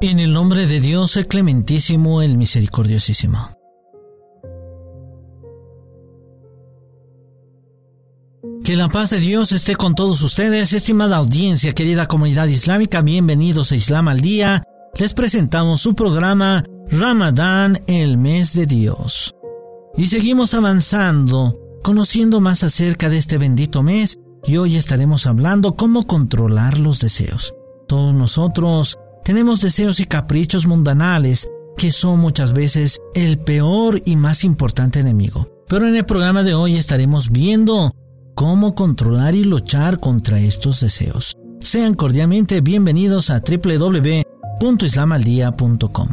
En el nombre de Dios, el clementísimo, el misericordiosísimo. Que la paz de Dios esté con todos ustedes, estimada audiencia, querida comunidad islámica, bienvenidos a Islam al Día. Les presentamos su programa Ramadán, el mes de Dios. Y seguimos avanzando, conociendo más acerca de este bendito mes, y hoy estaremos hablando cómo controlar los deseos. Todos nosotros tenemos deseos y caprichos mundanales que son muchas veces el peor y más importante enemigo. Pero en el programa de hoy estaremos viendo cómo controlar y luchar contra estos deseos. Sean cordialmente bienvenidos a www.islamaldia.com.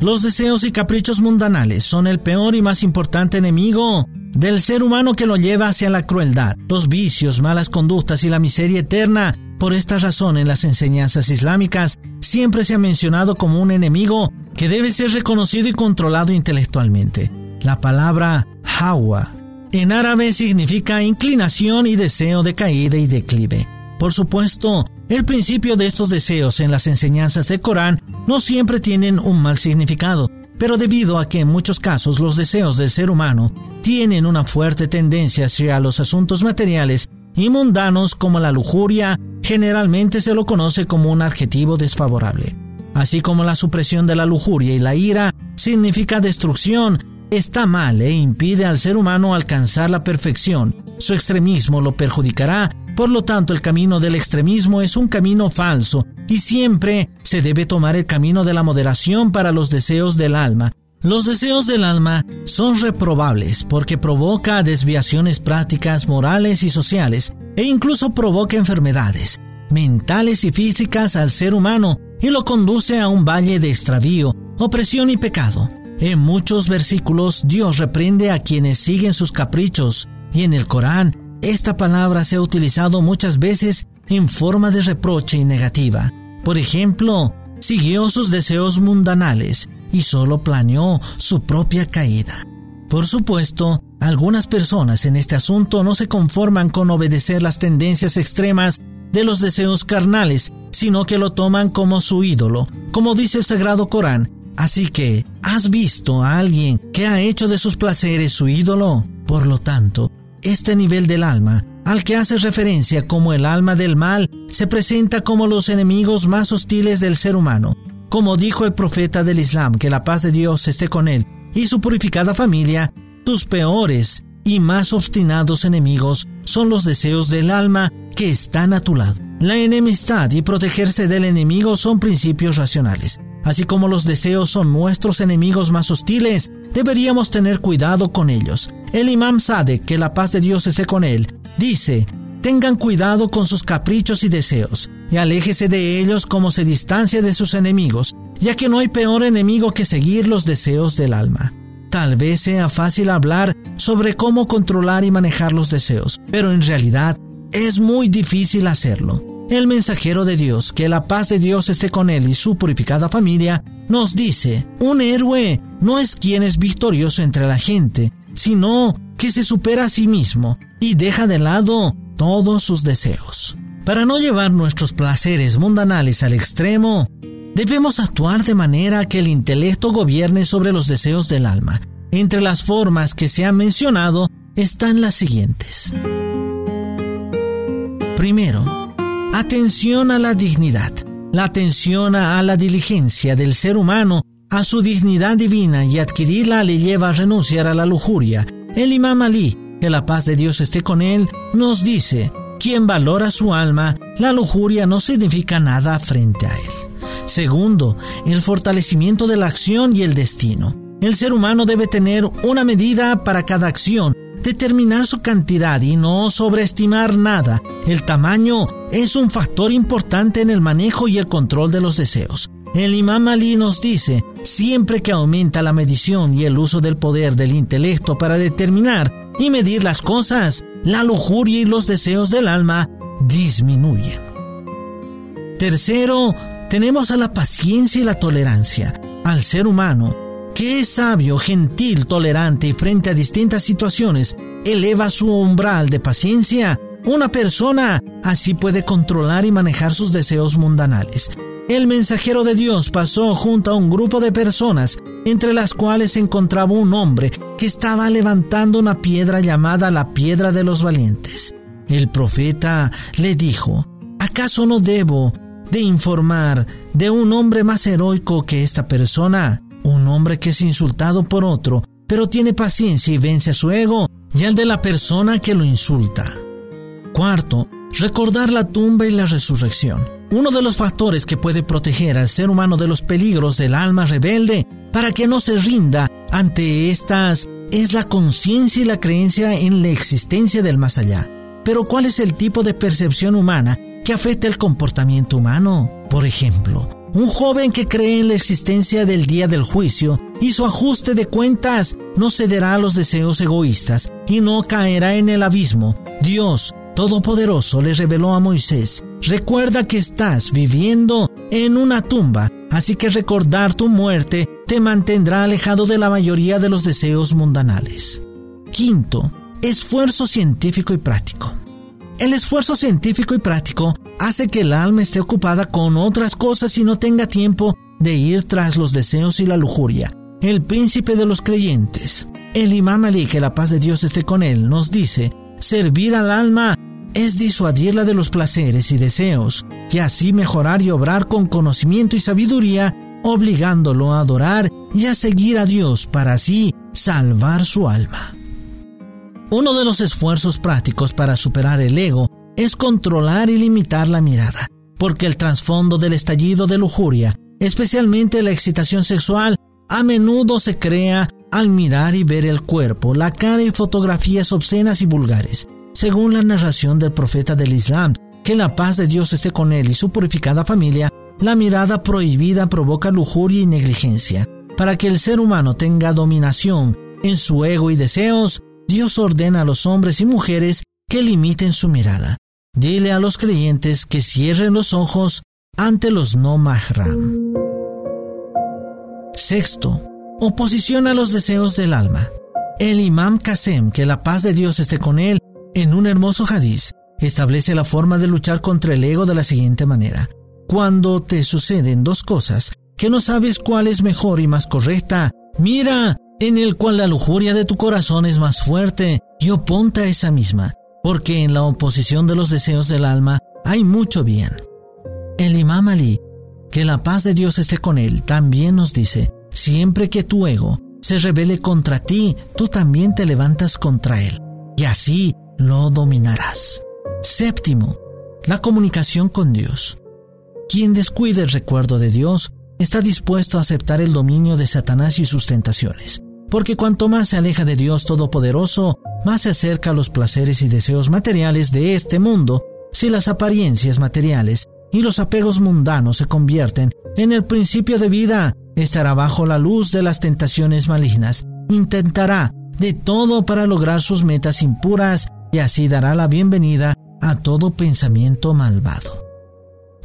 Los deseos y caprichos mundanales son el peor y más importante enemigo del ser humano que lo lleva hacia la crueldad, los vicios, malas conductas y la miseria eterna. Por esta razón, en las enseñanzas islámicas siempre se ha mencionado como un enemigo que debe ser reconocido y controlado intelectualmente. La palabra hawa en árabe significa inclinación y deseo de caída y declive. Por supuesto, el principio de estos deseos en las enseñanzas del Corán no siempre tienen un mal significado, pero debido a que en muchos casos los deseos del ser humano tienen una fuerte tendencia hacia los asuntos materiales y mundanos como la lujuria, generalmente se lo conoce como un adjetivo desfavorable. Así como la supresión de la lujuria y la ira significa destrucción, está mal e impide al ser humano alcanzar la perfección. Su extremismo lo perjudicará por lo tanto, el camino del extremismo es un camino falso y siempre se debe tomar el camino de la moderación para los deseos del alma. Los deseos del alma son reprobables porque provoca desviaciones prácticas, morales y sociales e incluso provoca enfermedades mentales y físicas al ser humano y lo conduce a un valle de extravío, opresión y pecado. En muchos versículos Dios reprende a quienes siguen sus caprichos y en el Corán esta palabra se ha utilizado muchas veces en forma de reproche y negativa. Por ejemplo, siguió sus deseos mundanales y solo planeó su propia caída. Por supuesto, algunas personas en este asunto no se conforman con obedecer las tendencias extremas de los deseos carnales, sino que lo toman como su ídolo, como dice el Sagrado Corán. Así que, ¿has visto a alguien que ha hecho de sus placeres su ídolo? Por lo tanto, este nivel del alma, al que hace referencia como el alma del mal, se presenta como los enemigos más hostiles del ser humano. Como dijo el profeta del Islam, que la paz de Dios esté con él y su purificada familia, tus peores y más obstinados enemigos son los deseos del alma que están a tu lado. La enemistad y protegerse del enemigo son principios racionales. Así como los deseos son nuestros enemigos más hostiles, deberíamos tener cuidado con ellos. El imam Sadek, que la paz de Dios esté con él, dice, tengan cuidado con sus caprichos y deseos, y aléjese de ellos como se distancia de sus enemigos, ya que no hay peor enemigo que seguir los deseos del alma. Tal vez sea fácil hablar sobre cómo controlar y manejar los deseos, pero en realidad es muy difícil hacerlo. El mensajero de Dios, que la paz de Dios esté con él y su purificada familia, nos dice, un héroe no es quien es victorioso entre la gente, sino que se supera a sí mismo y deja de lado todos sus deseos. Para no llevar nuestros placeres mundanales al extremo, debemos actuar de manera que el intelecto gobierne sobre los deseos del alma. Entre las formas que se han mencionado están las siguientes. Primero, Atención a la dignidad. La atención a la diligencia del ser humano a su dignidad divina y adquirirla le lleva a renunciar a la lujuria. El imam Ali, que la paz de Dios esté con él, nos dice, quien valora su alma, la lujuria no significa nada frente a él. Segundo, el fortalecimiento de la acción y el destino. El ser humano debe tener una medida para cada acción determinar su cantidad y no sobreestimar nada. El tamaño es un factor importante en el manejo y el control de los deseos. El imam Ali nos dice, siempre que aumenta la medición y el uso del poder del intelecto para determinar y medir las cosas, la lujuria y los deseos del alma disminuyen. Tercero, tenemos a la paciencia y la tolerancia. Al ser humano que es sabio, gentil, tolerante y frente a distintas situaciones eleva su umbral de paciencia. Una persona Así puede controlar y manejar sus deseos mundanales. El mensajero de Dios pasó junto a un grupo de personas, entre las cuales se encontraba un hombre que estaba levantando una piedra llamada la piedra de los valientes. El profeta le dijo, ¿acaso no debo de informar de un hombre más heroico que esta persona? Un hombre que es insultado por otro, pero tiene paciencia y vence a su ego y al de la persona que lo insulta. Cuarto, recordar la tumba y la resurrección. Uno de los factores que puede proteger al ser humano de los peligros del alma rebelde para que no se rinda ante estas es la conciencia y la creencia en la existencia del más allá. Pero ¿cuál es el tipo de percepción humana que afecta el comportamiento humano? Por ejemplo, un joven que cree en la existencia del día del juicio y su ajuste de cuentas no cederá a los deseos egoístas y no caerá en el abismo. Dios, Todopoderoso, le reveló a Moisés, Recuerda que estás viviendo en una tumba, así que recordar tu muerte te mantendrá alejado de la mayoría de los deseos mundanales. Quinto, esfuerzo científico y práctico. El esfuerzo científico y práctico hace que el alma esté ocupada con otras cosas y no tenga tiempo de ir tras los deseos y la lujuria. El príncipe de los creyentes, el imam Ali, que la paz de Dios esté con él, nos dice, servir al alma es disuadirla de los placeres y deseos, y así mejorar y obrar con conocimiento y sabiduría, obligándolo a adorar y a seguir a Dios para así salvar su alma. Uno de los esfuerzos prácticos para superar el ego es controlar y limitar la mirada, porque el trasfondo del estallido de lujuria, especialmente la excitación sexual, a menudo se crea al mirar y ver el cuerpo, la cara y fotografías obscenas y vulgares. Según la narración del profeta del Islam, que la paz de Dios esté con él y su purificada familia, la mirada prohibida provoca lujuria y negligencia. Para que el ser humano tenga dominación en su ego y deseos, Dios ordena a los hombres y mujeres que limiten su mirada. Dile a los creyentes que cierren los ojos ante los no mahram. Sexto, oposición a los deseos del alma. El imam Qasem, que la paz de Dios esté con él, en un hermoso hadiz, establece la forma de luchar contra el ego de la siguiente manera. Cuando te suceden dos cosas que no sabes cuál es mejor y más correcta, mira en el cual la lujuria de tu corazón es más fuerte y oponta a esa misma, porque en la oposición de los deseos del alma hay mucho bien. El imam Ali, que la paz de Dios esté con él, también nos dice, siempre que tu ego se rebele contra ti, tú también te levantas contra él. Y así lo dominarás. Séptimo, la comunicación con Dios. Quien descuide el recuerdo de Dios está dispuesto a aceptar el dominio de Satanás y sus tentaciones, porque cuanto más se aleja de Dios Todopoderoso, más se acerca a los placeres y deseos materiales de este mundo. Si las apariencias materiales y los apegos mundanos se convierten en el principio de vida, estará bajo la luz de las tentaciones malignas, intentará de todo para lograr sus metas impuras y así dará la bienvenida a todo pensamiento malvado.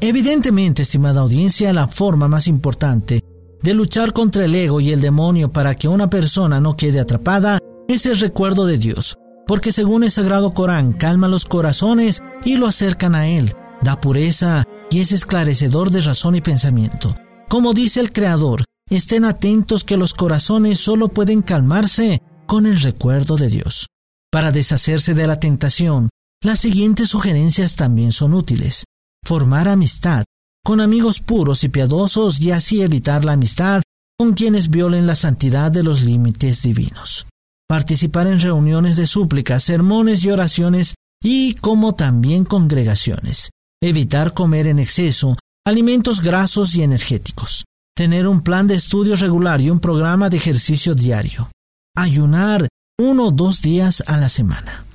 Evidentemente, estimada audiencia, la forma más importante de luchar contra el ego y el demonio para que una persona no quede atrapada es el recuerdo de Dios, porque según el Sagrado Corán calma los corazones y lo acercan a Él, da pureza y es esclarecedor de razón y pensamiento. Como dice el Creador, estén atentos que los corazones solo pueden calmarse con el recuerdo de Dios. Para deshacerse de la tentación, las siguientes sugerencias también son útiles. Formar amistad con amigos puros y piadosos y así evitar la amistad con quienes violen la santidad de los límites divinos. Participar en reuniones de súplicas, sermones y oraciones y como también congregaciones. Evitar comer en exceso alimentos grasos y energéticos. Tener un plan de estudio regular y un programa de ejercicio diario. Ayunar uno o dos días a la semana.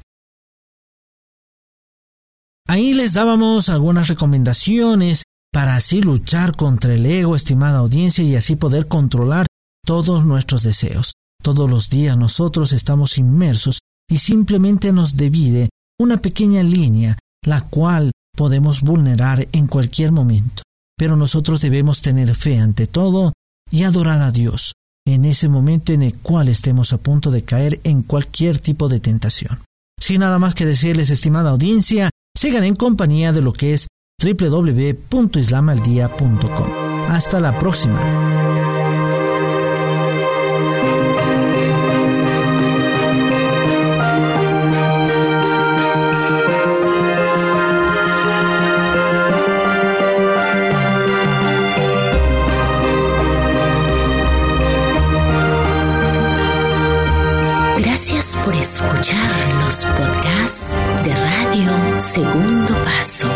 Ahí les dábamos algunas recomendaciones para así luchar contra el ego, estimada audiencia, y así poder controlar todos nuestros deseos. Todos los días nosotros estamos inmersos y simplemente nos divide una pequeña línea, la cual podemos vulnerar en cualquier momento. Pero nosotros debemos tener fe ante todo y adorar a Dios, en ese momento en el cual estemos a punto de caer en cualquier tipo de tentación. Sin nada más que decirles, estimada audiencia, sigan en compañía de lo que es www.islamaldia.com. Hasta la próxima. Gracias por escuchar los podcasts de Radio Segundo Paso.